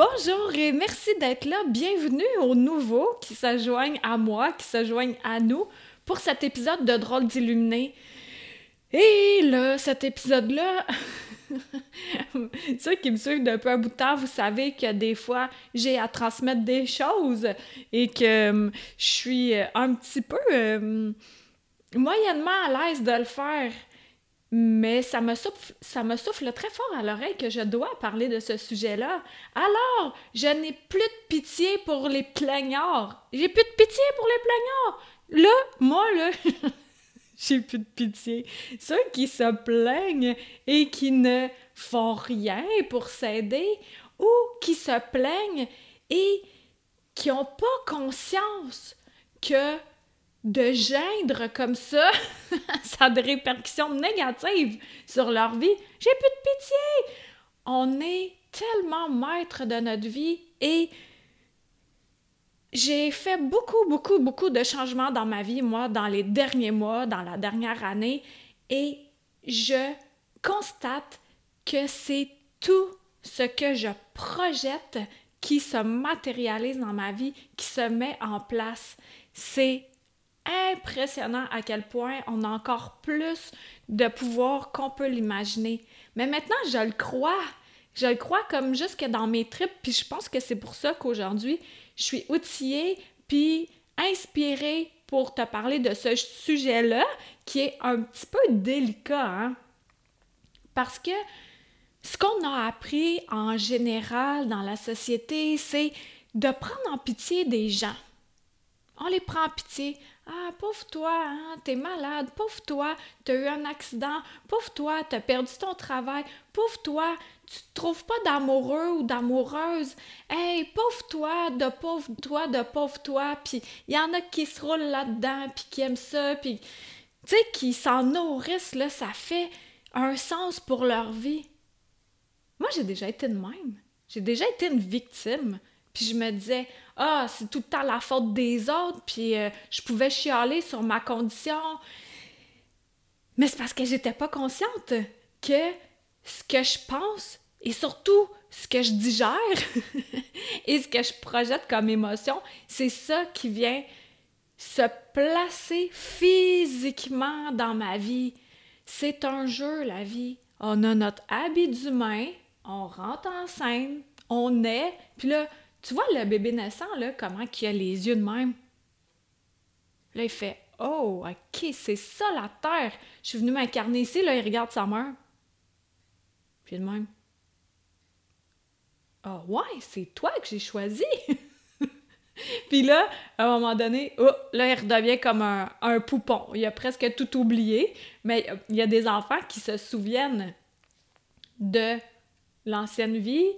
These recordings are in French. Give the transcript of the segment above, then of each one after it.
Bonjour et merci d'être là. Bienvenue aux nouveaux qui se joignent à moi, qui se joignent à nous pour cet épisode de Drôle d'illuminé. Et là, cet épisode-là, ceux qui me suivent depuis un bout de temps, vous savez que des fois, j'ai à transmettre des choses et que hum, je suis un petit peu hum, moyennement à l'aise de le faire. Mais ça me, souffle, très fort à l'oreille que je dois parler de ce sujet-là. Alors, je n'ai plus de pitié pour les plaignards. J'ai plus de pitié pour les plaignards. Là, moi, là, j'ai plus de pitié. Ceux qui se plaignent et qui ne font rien pour s'aider ou qui se plaignent et qui n'ont pas conscience que de geindre comme ça, ça a des répercussions négatives sur leur vie. J'ai plus de pitié. On est tellement maître de notre vie et j'ai fait beaucoup, beaucoup, beaucoup de changements dans ma vie, moi, dans les derniers mois, dans la dernière année, et je constate que c'est tout ce que je projette qui se matérialise dans ma vie, qui se met en place. C'est impressionnant à quel point on a encore plus de pouvoir qu'on peut l'imaginer. Mais maintenant, je le crois. Je le crois comme jusque dans mes tripes, puis je pense que c'est pour ça qu'aujourd'hui, je suis outillée puis inspirée pour te parler de ce sujet-là qui est un petit peu délicat, hein? Parce que ce qu'on a appris en général dans la société, c'est de prendre en pitié des gens. On les prend en pitié. Ah, pauvre toi, hein, t'es malade, pauvre toi, t'as eu un accident, pauvre toi, t'as perdu ton travail, pauvre toi, tu te trouves pas d'amoureux ou d'amoureuse. Hey, pauvre toi, de pauvre toi, de pauvre toi. Puis il y en a qui se roulent là-dedans, puis qui aiment ça, puis tu sais, qui s'en nourrissent, là, ça fait un sens pour leur vie. Moi, j'ai déjà été de même. J'ai déjà été une victime. Puis je me disais, ah, c'est tout le temps la faute des autres, puis euh, je pouvais chialer sur ma condition. Mais c'est parce que j'étais pas consciente que ce que je pense et surtout ce que je digère et ce que je projette comme émotion, c'est ça qui vient se placer physiquement dans ma vie. C'est un jeu, la vie. On a notre habit d'humain, on rentre en scène, on est, puis là, tu vois le bébé naissant, là, comment il a les yeux de même? Là, il fait Oh, ok, c'est ça la terre. Je suis venu m'incarner ici, là, il regarde sa mère. Puis de même. Ah oh, ouais, c'est toi que j'ai choisi. Puis là, à un moment donné, oh, là, il redevient comme un, poupon. Il a presque tout oublié, mais il y a des enfants qui se souviennent de l'ancienne vie,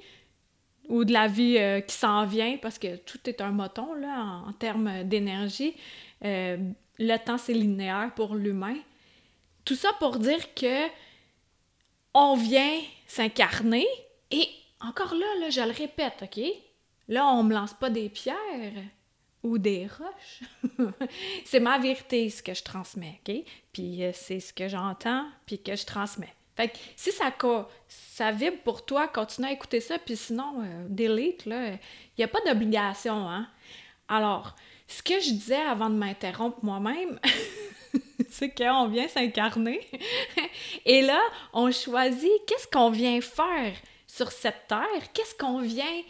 ou de la vie euh, qui s'en vient, parce que tout est un moton là, en, termes d'énergie. Euh, le temps, c'est linéaire pour l'humain. Tout ça pour dire que on vient s'incarner et encore là, je le répète, OK? Là, on me lance pas des pierres ou des roches. c'est ma vérité, ce que je transmets, OK? Puis euh, c'est ce que j'entends, puis que je transmets. Fait que si ça, ça vibre pour toi, continue à écouter ça, puis sinon, euh, delete, là, il n'y a pas d'obligation, hein? Alors, ce que je disais avant de m'interrompre moi-même, c'est qu'on vient s'incarner. Et là, on choisit qu'est-ce qu'on vient faire sur cette terre, qu'est-ce qu'on vient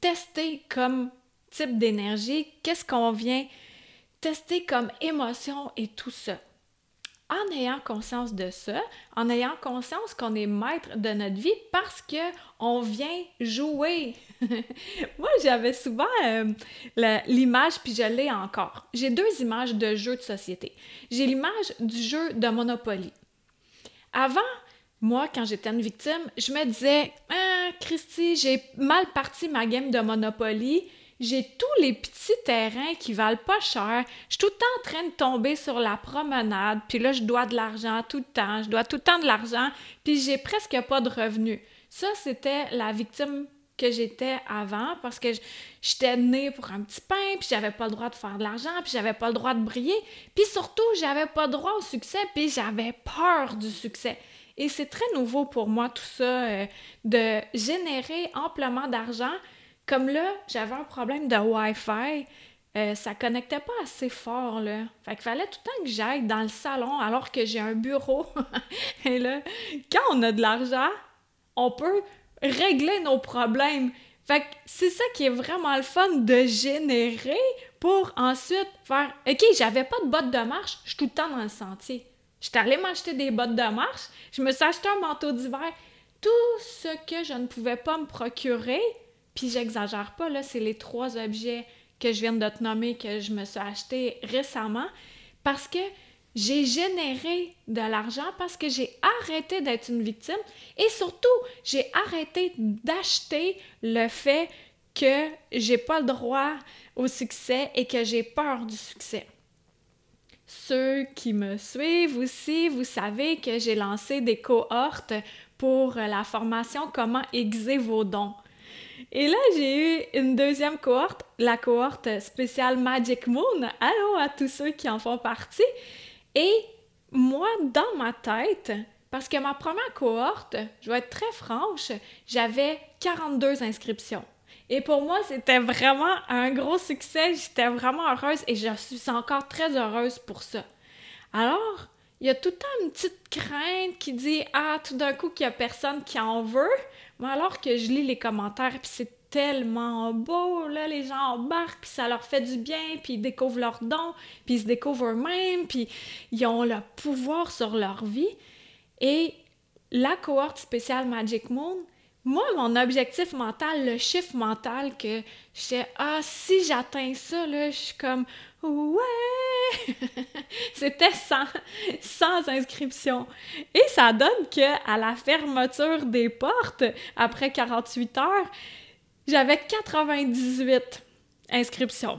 tester comme type d'énergie, qu'est-ce qu'on vient tester comme émotion et tout ça en ayant conscience de ça, en ayant conscience qu'on est maître de notre vie parce que on vient jouer. Moi, j'avais souvent euh, l'image, puis je l'ai encore. J'ai deux images de jeux de société. J'ai l'image du jeu de Monopoly. Avant, moi, quand j'étais une victime, je me disais Ah, Christy, j'ai mal parti ma game de Monopoly. J'ai tous les petits terrains qui valent pas cher. Je suis tout le temps en train de tomber sur la promenade. Puis là, je dois de l'argent tout le temps. Je dois tout le temps de l'argent. Puis j'ai presque pas de revenus. Ça, c'était la victime que j'étais avant parce que j'étais née pour un petit pain, puis j'avais pas le droit de faire de l'argent, puis j'avais pas le droit de briller, puis surtout, j'avais pas le droit au succès, puis j'avais peur du succès. Et c'est très nouveau pour moi tout ça, euh, de générer amplement d'argent. Comme là, j'avais un problème de Wi-Fi. Euh, ça connectait pas assez fort, là. Fait qu'il fallait tout le temps que j'aille dans le salon alors que j'ai un bureau. Et là, quand on a de l'argent, on peut régler nos problèmes. Fait que c'est ça qui est vraiment le fun de générer pour ensuite faire OK, j'avais pas de bottes de marche, je suis tout le temps dans le sentier. J'étais allée m'acheter des bottes de marche, je me suis acheté un manteau d'hiver. Tout ce que je ne pouvais pas me procurer, puis j'exagère pas, là, c'est les trois objets que je viens de te nommer que je me suis acheté récemment parce que j'ai généré de l'argent parce que j'ai arrêté d'être une victime et surtout, j'ai arrêté d'acheter le fait que j'ai pas le droit au succès et que j'ai peur du succès. Ceux qui me suivent aussi, vous savez que j'ai lancé des cohortes pour la formation Comment aiguiser vos dons. Et là, j'ai eu une deuxième cohorte, la cohorte spéciale Magic Moon. Allô à tous ceux qui en font partie. Et moi, dans ma tête, parce que ma première cohorte, je vais être très franche, j'avais 42 inscriptions. Et pour moi, c'était vraiment un gros succès. J'étais vraiment heureuse et je suis encore très heureuse pour ça. Alors, il y a tout le temps une petite crainte qui dit Ah, tout d'un coup, qu'il n'y a personne qui en veut. Mais alors que je lis les commentaires, puis c'est tellement beau, là, les gens embarquent, puis ça leur fait du bien, puis ils découvrent leurs dons, puis ils se découvrent eux-mêmes, puis ils ont le pouvoir sur leur vie. Et la cohorte spéciale Magic Moon, moi, mon objectif mental, le chiffre mental que je ah, si j'atteins ça, là, je suis comme, ouais! C'était sans, sans inscription. Et ça donne que à la fermeture des portes, après 48 heures, j'avais 98 inscriptions.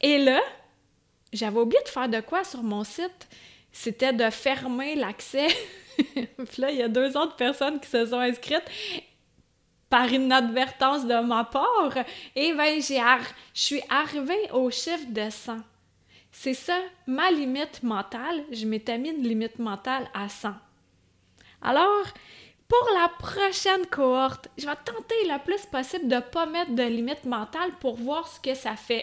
Et là, j'avais oublié de faire de quoi sur mon site? C'était de fermer l'accès. Puis là, il y a deux autres personnes qui se sont inscrites par inadvertance de ma part, et ben j'ai je suis arrivée au chiffre de 100. C'est ça, ma limite mentale, je m'étais mis une limite mentale à 100. Alors, pour la prochaine cohorte, je vais tenter le plus possible de ne pas mettre de limite mentale pour voir ce que ça fait.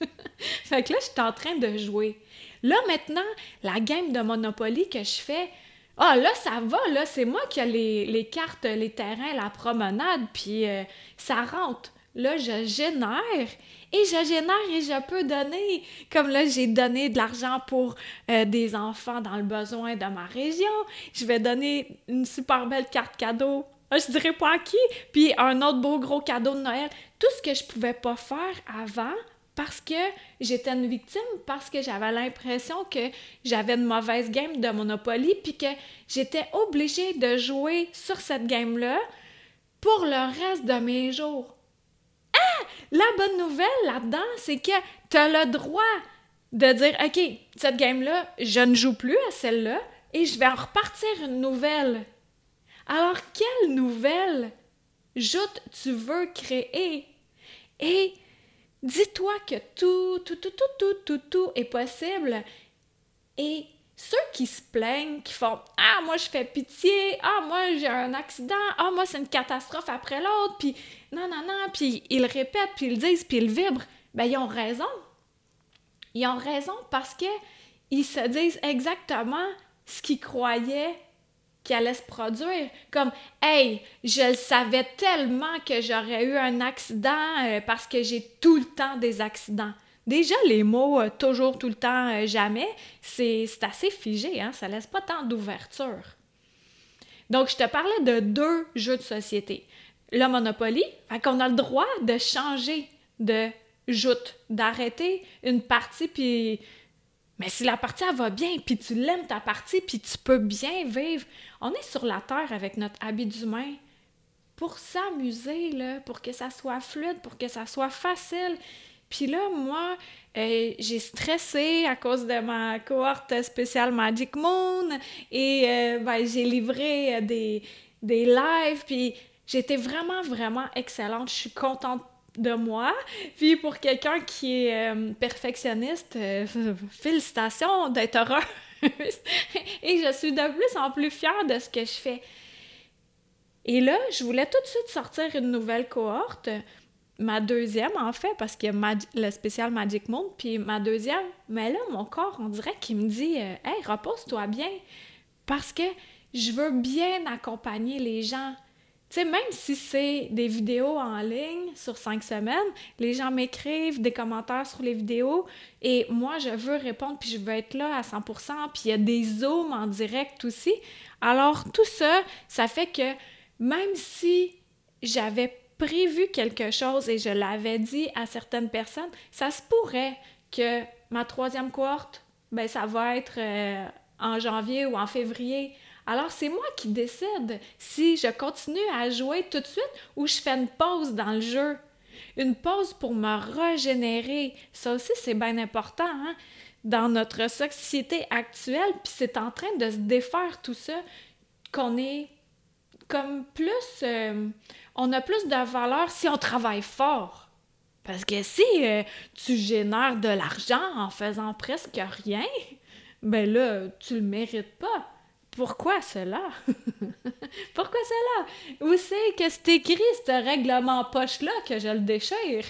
fait que là, je suis en train de jouer. Là, maintenant, la game de Monopoly que je fais, ah, là, ça va, là, c'est moi qui ai les, cartes, les terrains, la promenade, puis euh, ça rentre. Là, je génère et je génère et je peux donner. Comme là, j'ai donné de l'argent pour euh, des enfants dans le besoin de ma région. Je vais donner une super belle carte cadeau. Ah, je dirais pas à qui. Puis un autre beau gros cadeau de Noël. Tout ce que je pouvais pas faire avant, parce que j'étais une victime, parce que j'avais l'impression que j'avais une mauvaise game de Monopoly, puis que j'étais obligée de jouer sur cette game-là pour le reste de mes jours. Ah! La bonne nouvelle là-dedans, c'est que tu as le droit de dire OK, cette game-là, je ne joue plus à celle-là et je vais en repartir une nouvelle. Alors, quelle nouvelle joute tu veux créer? Et Dis-toi que tout, tout, tout, tout, tout, tout, tout est possible. Et ceux qui se plaignent, qui font Ah, moi, je fais pitié. Ah, moi, j'ai un accident. Ah, moi, c'est une catastrophe après l'autre. Puis, non, non, non. Puis, ils répètent, puis ils disent, puis ils vibrent. Ben, ils ont raison. Ils ont raison parce que ils se disent exactement ce qu'ils croyaient qui allait se produire. Comme, hey, je le savais tellement que j'aurais eu un accident euh, parce que j'ai tout le temps des accidents. Déjà, les mots euh, toujours, tout le temps, euh, jamais, c'est assez figé, hein? ça laisse pas tant d'ouverture. Donc, je te parlais de deux jeux de société. Le Monopoly, fait qu'on a le droit de changer de joute, d'arrêter une partie puis Mais si la partie elle va bien, puis tu l'aimes ta partie, puis tu peux bien vivre, on est sur la terre avec notre habit d'humain pour s'amuser, là, pour que ça soit fluide, pour que ça soit facile. Puis là, moi, euh, j'ai stressé à cause de ma cohorte spéciale Magic Moon et euh, ben, j'ai livré euh, des, des lives, puis j'étais vraiment, vraiment excellente. Je suis contente de moi. Puis pour quelqu'un qui est perfectionniste, félicitations d'être heureux. et je suis de plus en plus fière de ce que je fais. Et là, je voulais tout de suite sortir une nouvelle cohorte, ma deuxième en fait, parce qu'il y a le spécial Magic Monde, puis ma deuxième, mais là, mon corps, on dirait qu'il me dit euh, Hey, repose-toi bien, parce que je veux bien accompagner les gens. Tu sais, même si c'est des vidéos en ligne sur cinq semaines, les gens m'écrivent des commentaires sur les vidéos et moi, je veux répondre puis je veux être là à 100%. Puis il y a des zooms en direct aussi. Alors, tout ça, ça fait que même si j'avais prévu quelque chose et je l'avais dit à certaines personnes, ça se pourrait que ma troisième cohorte, ben, ça va être euh, en janvier ou en février. Alors, c'est moi qui décide si je continue à jouer tout de suite ou je fais une pause dans le jeu. Une pause pour me régénérer. Ça aussi, c'est bien important hein? dans notre société actuelle. Puis c'est en train de se défaire tout ça qu'on est comme plus. Euh, on a plus de valeur si on travaille fort. Parce que si euh, tu génères de l'argent en faisant presque rien, ben là, tu le mérites pas. Pourquoi cela? Pourquoi cela? Où c'est que c'est écrit ce règlement poche-là que je le déchire?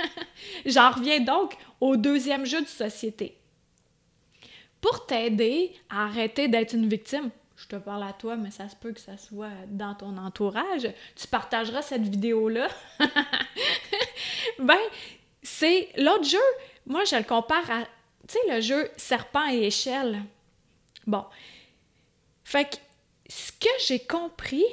J'en reviens donc au deuxième jeu de société. Pour t'aider à arrêter d'être une victime, je te parle à toi, mais ça se peut que ça soit dans ton entourage, tu partageras cette vidéo-là. ben, c'est l'autre jeu, moi je le compare à, tu sais, le jeu serpent et échelle. Bon. Fait que ce que j'ai compris,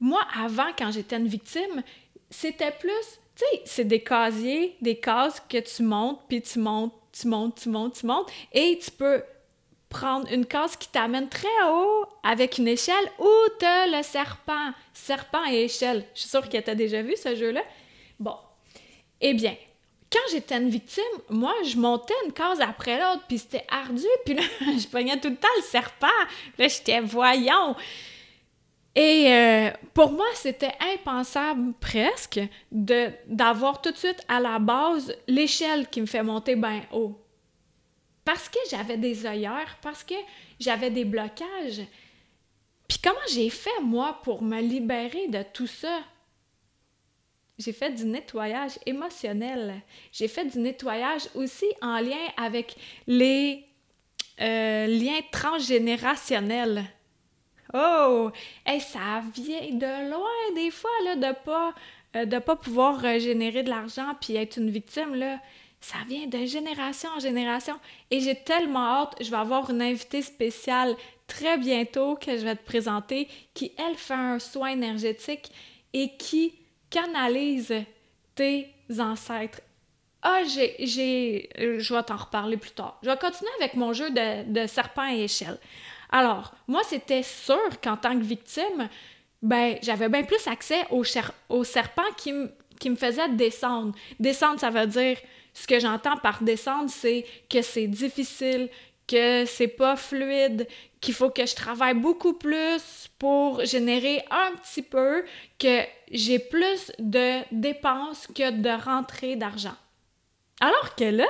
moi avant, quand j'étais une victime, c'était plus, tu sais, c'est des casiers, des cases que tu montes, puis tu montes, tu montes, tu montes, tu montes, et tu peux prendre une case qui t'amène très haut avec une échelle ou t'as le serpent. Serpent et échelle. Je suis sûre que déjà vu ce jeu-là. Bon. Eh bien, quand j'étais une victime, moi, je montais une case après l'autre, puis c'était ardu, puis là, je pognais tout le temps le serpent. Là, j'étais voyant. Et euh, pour moi, c'était impensable presque d'avoir tout de suite à la base l'échelle qui me fait monter bien haut parce que j'avais des œillères, parce que j'avais des blocages. Puis comment j'ai fait, moi, pour me libérer de tout ça? J'ai fait du nettoyage émotionnel. J'ai fait du nettoyage aussi en lien avec les euh, liens transgénérationnels. Oh! et ça vient de loin des fois, là, de pas, euh, pas pouvoir générer de l'argent puis être une victime, là. Ça vient de génération en génération. Et j'ai tellement hâte, je vais avoir une invitée spéciale très bientôt que je vais te présenter, qui, elle, fait un soin énergétique et qui canalise tes ancêtres. Ah, j'ai, j'ai, je vais t'en reparler plus tard. Je vais continuer avec mon jeu de, serpent et échelle. Alors, moi, c'était sûr qu'en tant que victime, ben, j'avais bien plus accès au, au serpent qui, qui me faisait descendre. Descendre, ça veut dire ce que j'entends par descendre, c'est que c'est difficile, que c'est pas fluide, qu'il faut que je travaille beaucoup plus pour générer un petit peu, que j'ai plus de dépenses que de rentrées d'argent. Alors que là,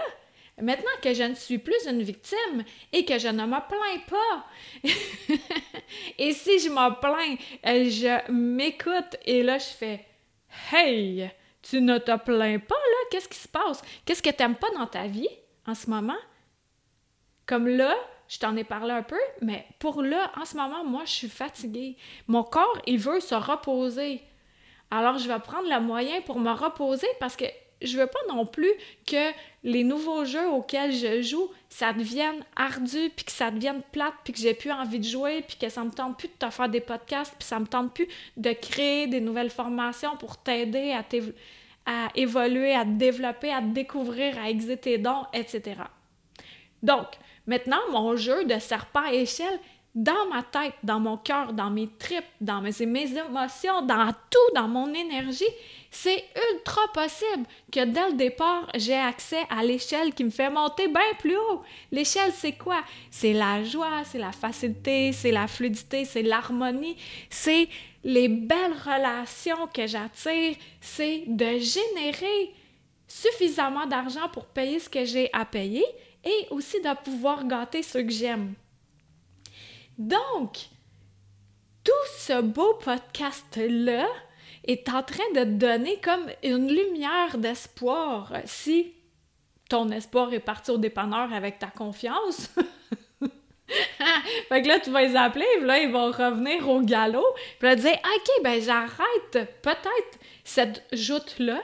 maintenant que je ne suis plus une victime et que je ne me plains pas, et si je me plains, je m'écoute et là je fais Hey, tu ne te plains pas, là? Qu'est-ce qui se passe? Qu'est-ce que tu n'aimes pas dans ta vie en ce moment? Comme là, je t'en ai parlé un peu, mais pour là, en ce moment, moi, je suis fatiguée. Mon corps, il veut se reposer. Alors, je vais prendre le moyen pour me reposer parce que je veux pas non plus que les nouveaux jeux auxquels je joue, ça devienne ardu, puis que ça devienne plate, puis que j'ai plus envie de jouer, puis que ça me tente plus de te faire des podcasts, puis ça me tente plus de créer des nouvelles formations pour t'aider à, à évoluer, à te développer, à te découvrir, à exiter tes dons, etc. Donc, Maintenant, mon jeu de serpent à échelle, dans ma tête, dans mon cœur, dans mes tripes, dans mes, mes, émotions, dans tout, dans mon énergie, c'est ultra possible que dès le départ, j'ai accès à l'échelle qui me fait monter bien plus haut. L'échelle, c'est quoi? C'est la joie, c'est la facilité, c'est la fluidité, c'est l'harmonie, c'est les belles relations que j'attire, c'est de générer suffisamment d'argent pour payer ce que j'ai à payer et aussi de pouvoir gâter ceux que j'aime. Donc, tout ce beau podcast-là est en train de te donner comme une lumière d'espoir si ton espoir est parti au dépanneur avec ta confiance. fait que là, tu vas les appeler, puis là, ils vont revenir au galop, puis là, dire OK, ben j'arrête peut-être cette joute-là,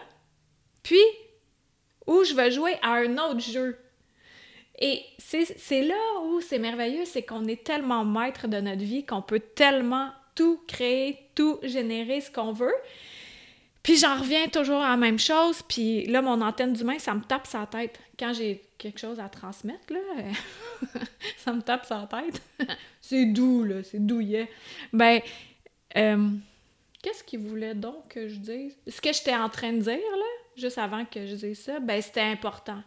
puis ou je vais jouer à un autre jeu. Et c'est là où c'est merveilleux, c'est qu'on est tellement maître de notre vie qu'on peut tellement tout créer, tout générer ce qu'on veut. Puis j'en reviens toujours à la même chose, puis là, mon antenne d'humain, ça me tape sa tête. Quand j'ai quelque chose à transmettre, là, ça me tape sa tête. c'est doux, là, c'est douillet. Ben, euh, qu'est-ce qu'il voulait donc que je dise? Ce que j'étais en train de dire, là, juste avant que je dise ça, ben, c'était important.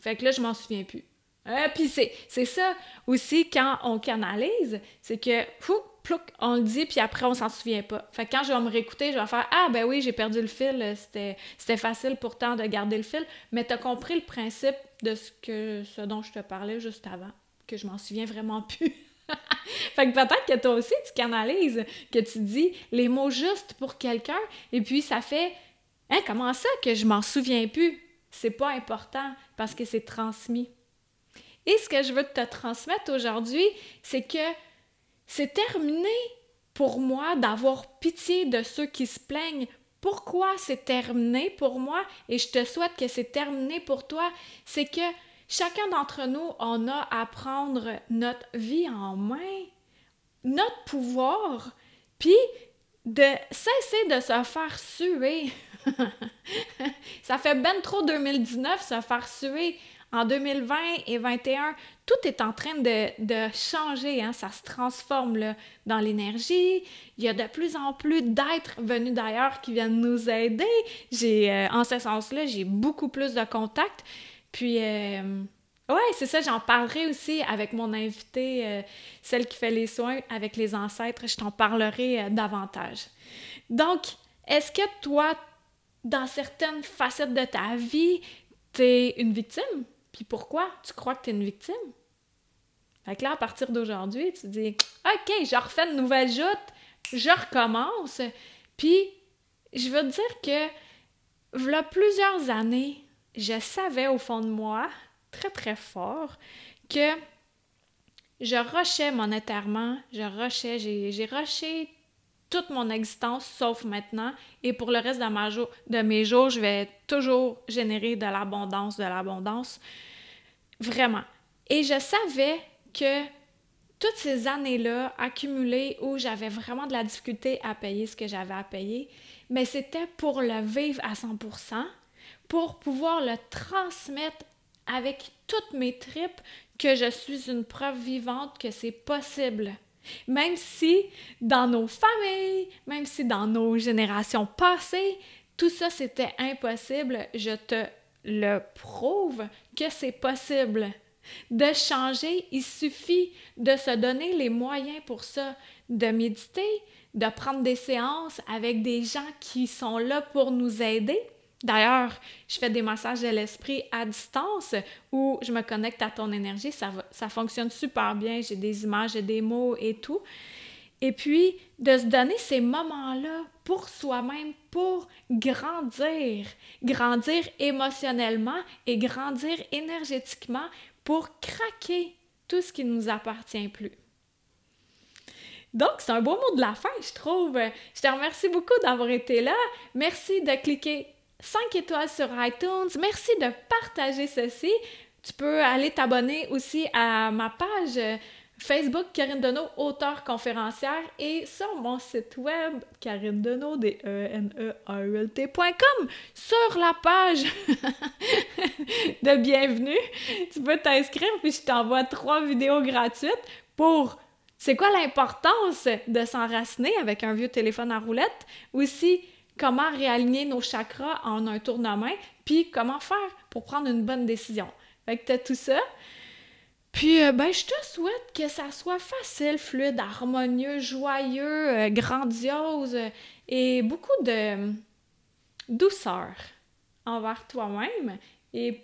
Fait que là, je m'en souviens plus. Euh, puis c'est ça aussi quand on canalise, c'est que plouc, on le dit, puis après on s'en souvient pas. Fait que quand je vais me réécouter, je vais faire Ah ben oui, j'ai perdu le fil, c'était facile pourtant de garder le fil, mais tu as compris le principe de ce, que, ce dont je te parlais juste avant, que je m'en souviens vraiment plus. fait que peut-être que toi aussi tu canalises, que tu dis les mots justes pour quelqu'un, et puis ça fait Hein, comment ça que je m'en souviens plus? C'est pas important parce que c'est transmis. Et ce que je veux te transmettre aujourd'hui, c'est que c'est terminé pour moi d'avoir pitié de ceux qui se plaignent. Pourquoi c'est terminé pour moi? Et je te souhaite que c'est terminé pour toi, c'est que chacun d'entre nous, on a à prendre notre vie en main, notre pouvoir, puis de cesser de se faire suer. ça fait ben trop 2019 se faire suer en 2020 et 2021, tout est en train de, changer, hein? ça se transforme dans l'énergie. Il y a de plus en plus d'êtres venus d'ailleurs qui viennent nous aider. J'ai, euh, en ce sens-là, j'ai beaucoup plus de contacts. Puis, euh, ouais, c'est ça, j'en parlerai aussi avec mon invitée, euh, celle qui fait les soins avec les ancêtres. Je t'en parlerai davantage. Donc, est-ce que toi, dans certaines facettes de ta vie, tu es une victime? Puis pourquoi? Tu crois que tu es une victime? Fait que là, à partir d'aujourd'hui, tu dis OK, je refais une nouvelle joute, je recommence. Puis, je veux te dire que, voilà plusieurs années, je savais au fond de moi, très très fort, que je rushais monétairement, je rushais, j'ai rushé toute mon existence sauf maintenant. Et pour le reste de, mes jours, je vais toujours générer de l'abondance, de l'abondance. Vraiment. Et je savais que toutes ces années-là accumulées où j'avais vraiment de la difficulté à payer ce que j'avais à payer, mais c'était pour le vivre à 100%, pour pouvoir le transmettre avec toutes mes tripes que je suis une preuve vivante que c'est possible. Même si dans nos familles, même si dans nos générations passées, tout ça c'était impossible, je te le prouve que c'est possible. De changer, il suffit de se donner les moyens pour ça, de méditer, de prendre des séances avec des gens qui sont là pour nous aider, D'ailleurs, je fais des massages de l'esprit à distance où je me connecte à ton énergie. Ça, fonctionne super bien. J'ai des images, j'ai des mots et tout. Et puis, de se donner ces moments-là pour soi-même, pour grandir, grandir émotionnellement et grandir énergétiquement pour craquer tout ce qui ne nous appartient plus. Donc, c'est un beau mot de la fin, je trouve. Je te remercie beaucoup d'avoir été là. Merci de cliquer 5 étoiles sur iTunes. Merci de partager ceci. Tu peux aller t'abonner aussi à ma page Facebook, Karine Deneau, auteure conférencière, et sur mon site web, Karine Deneau, d e n e a u l t.com, sur la page de bienvenue, tu peux t'inscrire, puis je t'envoie trois vidéos gratuites pour c'est quoi l'importance de s'enraciner avec un vieux téléphone à roulette, aussi comment réaligner nos chakras en un tournement, puis comment faire pour prendre une bonne décision. Fait tout ça. Puis, euh, ben, je te souhaite que ça soit facile, fluide, harmonieux, joyeux, euh, grandiose euh, et beaucoup de douceur envers toi-même. Et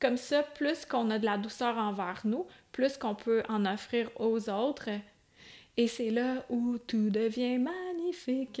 comme ça, plus qu'on a de la douceur envers nous, plus qu'on peut en offrir aux autres. Et c'est là où tout devient magnifique.